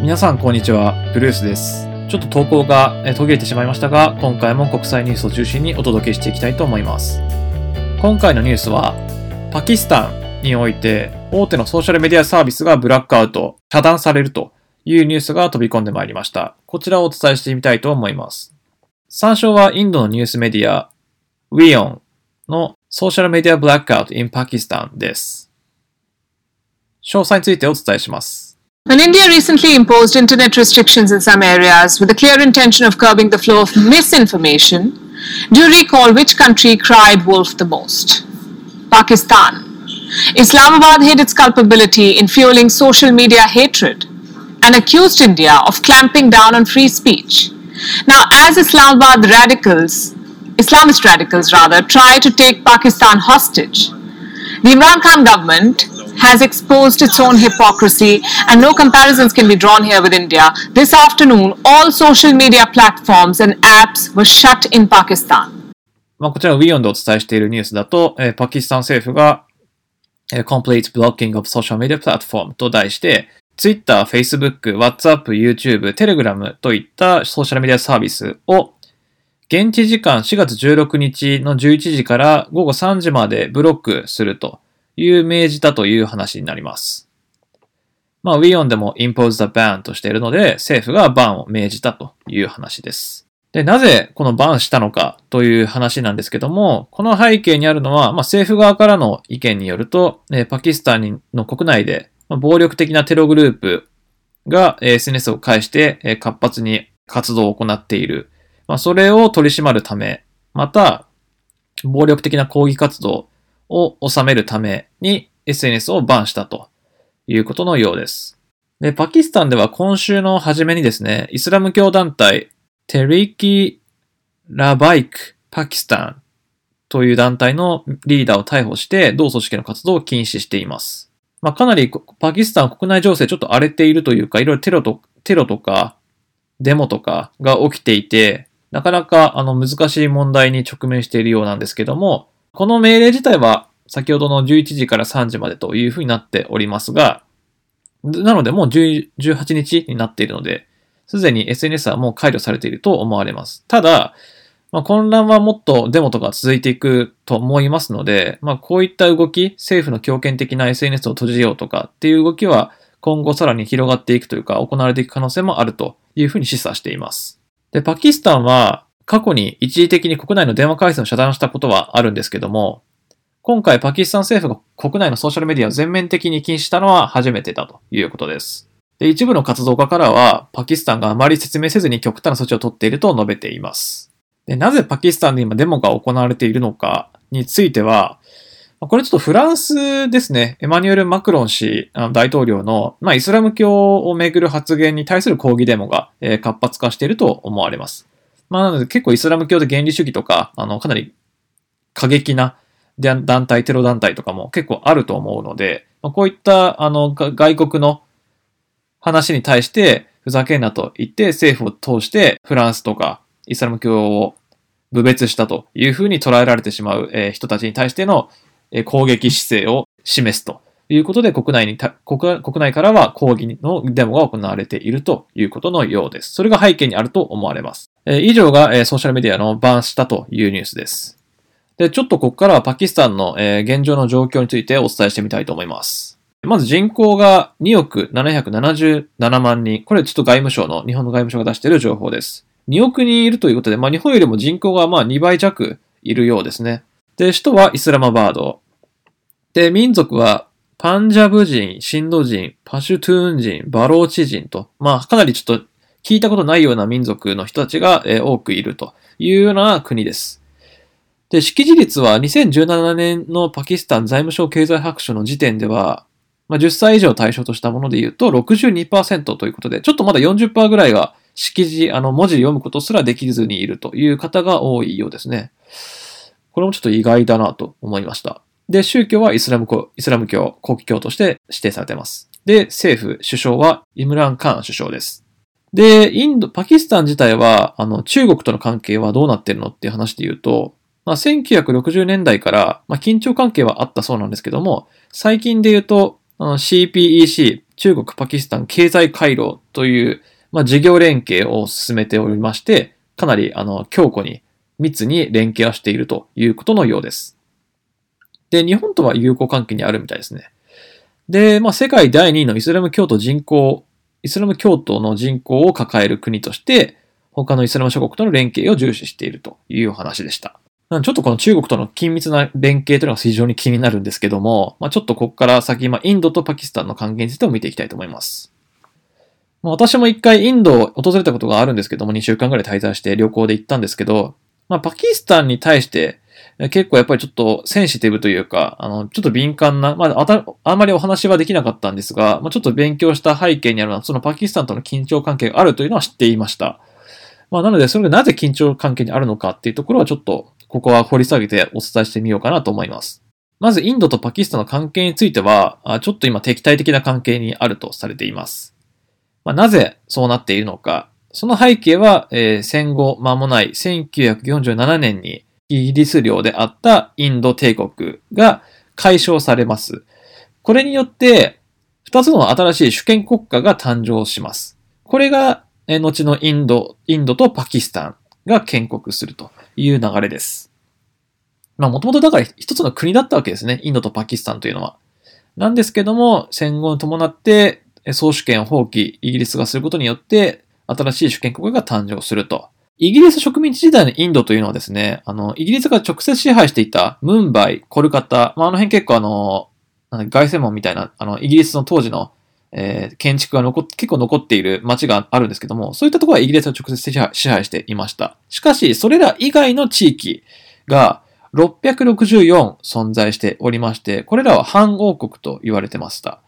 皆さんこんにちは、ブルースです。ちょっと投稿が途切れてしまいましたが、今回も国際ニュースを中心にお届けしていきたいと思います。今回のニュースは、パキスタンにおいて大手のソーシャルメディアサービスがブラックアウト、遮断されるというニュースが飛び込んでまいりました。こちらをお伝えしてみたいと思います。参照はインドのニュースメディア、ウィオンのソーシャルメディアブラックアウト in Pakistan です。詳細についてお伝えします。And India recently imposed internet restrictions in some areas with the clear intention of curbing the flow of misinformation. Do you recall which country cried wolf the most? Pakistan. Islamabad hid its culpability in fueling social media hatred and accused India of clamping down on free speech. Now, as Islamabad radicals, Islamist radicals rather, try to take Pakistan hostage, the Imran Khan government has exposed its own hypocrisy, and no comparisons can be drawn here with India. This afternoon, all social media platforms and apps were shut in Pakistan. まあ、こちらウィオンでお伝えしているニュースだと、えーパキスタン政府が、えー Complete Blocking of Social Media Platform と題して、Twitter、Facebook、WhatsApp、YouTube、Telegram といったソーシャルメディアサービスを、現地時間4月16日の11時から午後3時までブロックするという命じたという話になります。まあ、ウィオンでも impose the ban としているので、政府がバンを命じたという話です。で、なぜこのバンしたのかという話なんですけども、この背景にあるのは、まあ、政府側からの意見によると、えーパキスタンの国内で、まあ暴力的なテログループがえー SNS を介してえー活発に活動を行っている。まあ、それを取り締まるため、また、暴力的な抗議活動を収めるために SNS をバンしたということのようです。で、パキスタンでは今週の初めにですね、イスラム教団体テリキ・ラバイク・パキスタンという団体のリーダーを逮捕して、同組織の活動を禁止しています。まあ、かなりパキスタン国内情勢ちょっと荒れているというか、いろいろテロと、テロとか、デモとかが起きていて、なかなかあの難しい問題に直面しているようなんですけども、この命令自体は先ほどの11時から3時までというふうになっておりますが、なのでもう18日になっているので、すでに SNS はもう解除されていると思われます。ただ、まあ、混乱はもっとデモとか続いていくと思いますので、まあ、こういった動き、政府の強権的な SNS を閉じようとかっていう動きは今後さらに広がっていくというか行われていく可能性もあるというふうに示唆しています。で、パキスタンは過去に一時的に国内の電話回線を遮断したことはあるんですけども、今回パキスタン政府が国内のソーシャルメディアを全面的に禁止したのは初めてだということです。で、一部の活動家からは、パキスタンがあまり説明せずに極端な措置を取っていると述べています。で、なぜパキスタンで今デモが行われているのかについては、これちょっとフランスですね、エマニュエル・マクロン氏大統領の、まあ、イスラム教をめぐる発言に対する抗議デモが、えー活発化していると思われます。まあ、なので結構イスラム教で原理主義とか、あの、かなり過激な団体、テロ団体とかも結構あると思うので、まあ、こういった、あの、外国の話に対して、ふざけんなと言って政府を通してフランスとかイスラム教を侮蔑したというふうに捉えられてしまう、えー人たちに対しての、えー攻撃姿勢を示すと。ということで国内に国国内からは抗議のデモが行われているということのようです。それが背景にあると思われます。え以上が、えソーシャルメディアのバンしたというニュースです。で、ちょっとここからはパキスタンの、え現状の状況についてお伝えしてみたいと思います。まず人口が2億777万人。これちょっと外務省の、日本の外務省が出している情報です。2億人いるということで、まあ日本よりも人口がまあ2倍弱いるようですね。で、首都はイスラマバード。で、民族はパンジャブ人、シンド人、パシュトゥーン人、バローチ人と、まあかなりちょっと聞いたことないような民族の人たちが、多くいるというような国です。で、識字率は2017年のパキスタン財務省経済白書の時点では、まあ、10歳以上対象としたもので言うと62%ということで、ちょっとまだ40%ぐらいが識字、あの文字読むことすらできずにいるという方が多いようですね。これもちょっと意外だなと思いました。で、宗教はイスラム教、イスラム教、国教として指定されています。で、政府、首相はイムラン・カーン首相です。で、インド、パキスタン自体は、あの、中国との関係はどうなってるのっていう話で言うと、まあ、1960年代から、まあ、緊張関係はあったそうなんですけども、最近で言うと、CPEC、中国、パキスタン経済回廊という、まあ、事業連携を進めておりまして、かなり、あの、強固に、密に連携をしているということのようです。で、日本とは友好関係にあるみたいですね。で、まあ、世界第2位のイスラム教徒人口、イスラム教徒の人口を抱える国として、他のイスラム諸国との連携を重視しているという話でした。ちょっとこの中国との緊密な連携というのが非常に気になるんですけども、まあ、ちょっとここから先、まあ、インドとパキスタンの関係についても見ていきたいと思います。まあ、私も一回インドを訪れたことがあるんですけども、2週間ぐらい滞在して旅行で行ったんですけど、まあ、パキスタンに対して、結構やっぱりちょっとセンシティブというか、あの、ちょっと敏感な、まあ、あた、あんまりお話はできなかったんですが、まあ、ちょっと勉強した背景にあるのは、そのパキスタンとの緊張関係があるというのは知っていました。まあ、なので、それがなぜ緊張関係にあるのかっていうところはちょっと、ここは掘り下げてお伝えしてみようかなと思います。まず、インドとパキスタンの関係については、ちょっと今敵対的な関係にあるとされています。まあ、なぜそうなっているのか。その背景は、戦後間もない1947年にイギリス領であったインド帝国が解消されます。これによって、二つの新しい主権国家が誕生します。これが、後のインド、インドとパキスタンが建国するという流れです。まあ、もともとだから一つの国だったわけですね。インドとパキスタンというのは。なんですけども、戦後に伴って、総主権を放棄、イギリスがすることによって、新しい主権国家が誕生すると。イギリス植民地時代のインドというのはですね、あの、イギリスが直接支配していたムンバイ、コルカタ、まあ、あの辺結構あの、なんだ凱旋門みたいな、あの、イギリスの当時の、えー建築が残っ結構残っている街があるんですけども、そういったところはイギリスが直接支配支配していました。しかし、それら以外の地域が664存在しておりまして、これらは反王国と言われてました。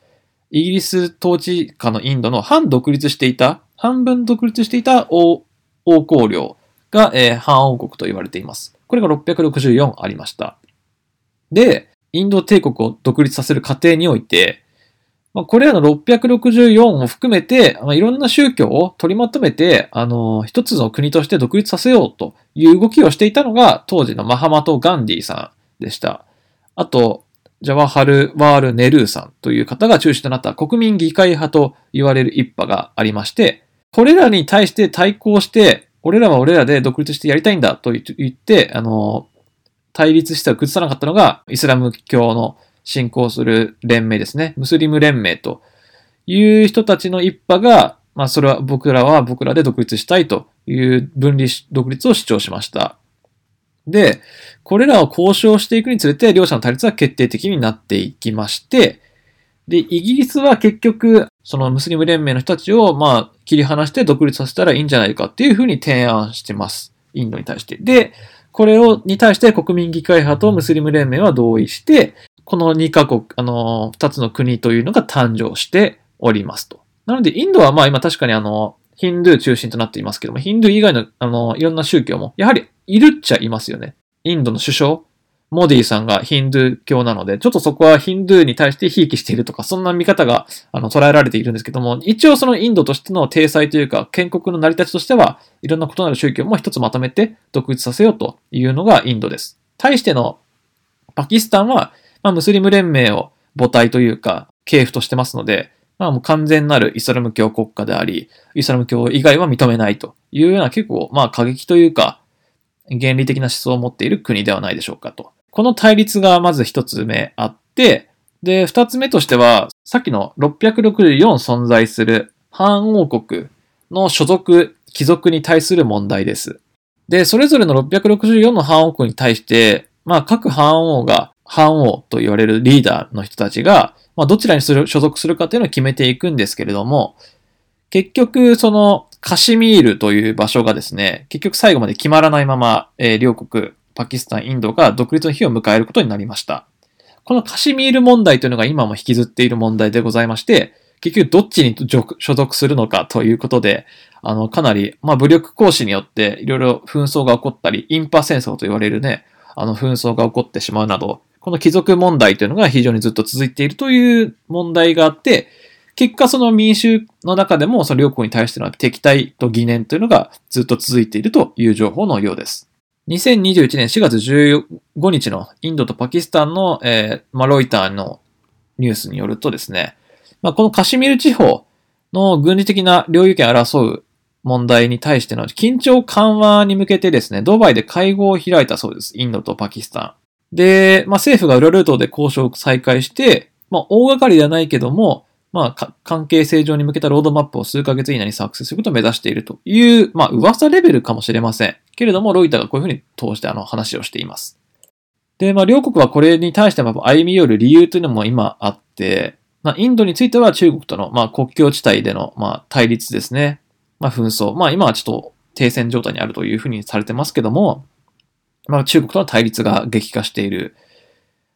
イギリス統治下のインドの反独立していた、半分独立していた王王公領が、えー反王国と言われています。これが664ありました。で、インド帝国を独立させる過程において、まあ、これらの664を含めて、まあ、いろんな宗教を取りまとめて、あの、一つの国として独立させようという動きをしていたのが、当時のマハマト・ガンディさんでした。あと、ジャワハル・ワール・ネルーさんという方が中心となった国民議会派と言われる一派がありまして、これらに対して対抗して、俺らは俺らで独立してやりたいんだと言って、あの、対立しては崩さなかったのが、イスラム教の信仰する連盟ですね。ムスリム連盟という人たちの一派が、まあそれは僕らは僕らで独立したいという分離、独立を主張しました。で、これらを交渉していくにつれて、両者の対立は決定的になっていきまして、で、イギリスは結局、そのムスリム連盟の人たちを、まあ、切り離して独立させたらいいんじゃないかっていうふうに提案してます。インドに対して。で、これを、に対して国民議会派とムスリム連盟は同意して、この2カ国、あの、2つの国というのが誕生しておりますと。なので、インドはまあ今確かにあの、ヒンドゥー中心となっていますけども、ヒンドゥー以外の、あの、いろんな宗教も、やはりいるっちゃいますよね。インドの首相、モディさんがヒンドゥー教なので、ちょっとそこはヒンドゥーに対してひいきしているとか、そんな見方があの捉えられているんですけども、一応そのインドとしての体裁というか、建国の成り立ちとしては、いろんな異なる宗教も一つまとめて独立させようというのがインドです。対してのパキスタンは、まあ、ムスリム連盟を母体というか、系譜としてますので、まあもう完全なるイスラム教国家であり、イスラム教以外は認めないというような結構、まあ過激というか、原理的な思想を持っている国ではないでしょうかと。この対立がまず一つ目あって、で、二つ目としては、さっきの664存在する反王国の所属、貴族に対する問題です。で、それぞれの664の反王国に対して、まあ各反王が、反王と言われるリーダーの人たちが、まあどちらに所属するかというのを決めていくんですけれども、結局、その、カシミールという場所がですね、結局最後まで決まらないまま、えー両国、パキスタン、インドが独立の日を迎えることになりました。このカシミール問題というのが今も引きずっている問題でございまして、結局どっちに所属するのかということで、あの、かなり、まあ武力行使によっていろいろ紛争が起こったり、インパ戦争と言われるね、あの紛争が起こってしまうなど、この貴族問題というのが非常にずっと続いているという問題があって、結果その民衆の中でもその両国に対しての敵対と疑念というのがずっと続いているという情報のようです。2021年4月15日のインドとパキスタンの、えーまあ、ロイターのニュースによるとですね、まあ、このカシミル地方の軍事的な領有権を争う問題に対しての緊張緩和に向けてですね、ドバイで会合を開いたそうです。インドとパキスタン。で、まあ、政府が裏ルートで交渉を再開して、まあ、大掛かりではないけども、まあ、関係正常に向けたロードマップを数ヶ月以内に作成することを目指しているという、まあ、噂レベルかもしれません。けれども、ロイターがこういうふうに通してあの話をしています。で、まあ、両国はこれに対しても歩み寄る理由というのも今あって、まあ、インドについては中国との、まあ、国境地帯での、まあ、対立ですね。まあ、紛争。まあ、今はちょっと停戦状態にあるというふうにされてますけども、まあ、中国との対立が激化している。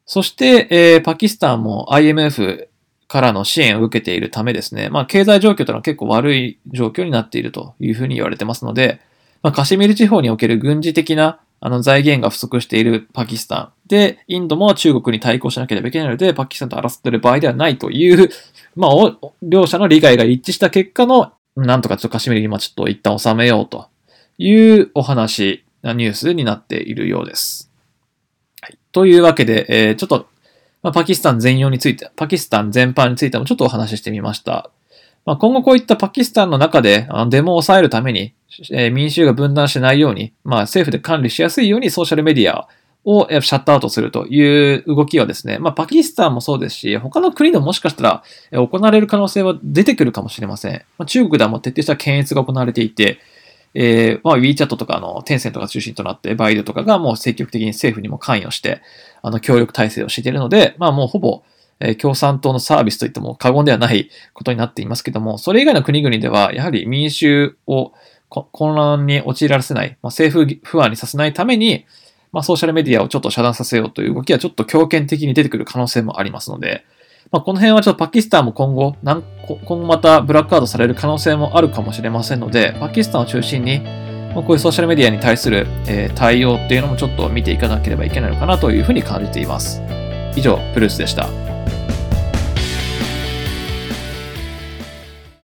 そして、えー、パキスタンも IMF からの支援を受けているためですね、まあ、経済状況というのは結構悪い状況になっているというふうに言われてますので、まあ、カシミル地方における軍事的なあの財源が不足しているパキスタン。で、インドも中国に対抗しなければいけないので、パキスタンと争っている場合ではないという、まあ、両者の理解が一致した結果の、なんとかちょっとカシミル今ちょっと一旦収めようというお話、ニュースになっているようです。はい、というわけで、えー、ちょっとまあ、パキスタン全容について、パキスタン全般についてもちょっとお話ししてみました。まあ、今後こういったパキスタンの中でデモを抑えるために、えー、民衆が分断しないように、まあ、政府で管理しやすいようにソーシャルメディアをシャットアウトするという動きはですね、まあ、パキスタンもそうですし、他の国でももしかしたら行われる可能性は出てくるかもしれません。まあ、中国ではもう徹底した検閲が行われていて、えー、まあ、WeChat とかあのテンセントが中心となって、バイドとかがもう積極的に政府にも関与して、あの、協力体制をしているので、まあもうほぼ、えー、共産党のサービスといっても過言ではないことになっていますけども、それ以外の国々では、やはり民衆を混乱に陥らせない、まあ、政府不安にさせないために、まあ、ソーシャルメディアをちょっと遮断させようという動きはちょっと強権的に出てくる可能性もありますので、まあ、この辺はちょっとパキスタンも今後、今後またブラックアウトされる可能性もあるかもしれませんので、パキスタンを中心に、まこういうソーシャルメディアに対する、え、対応っていうのもちょっと見ていかなければいけないのかなというふうに感じています。以上、プルースでした。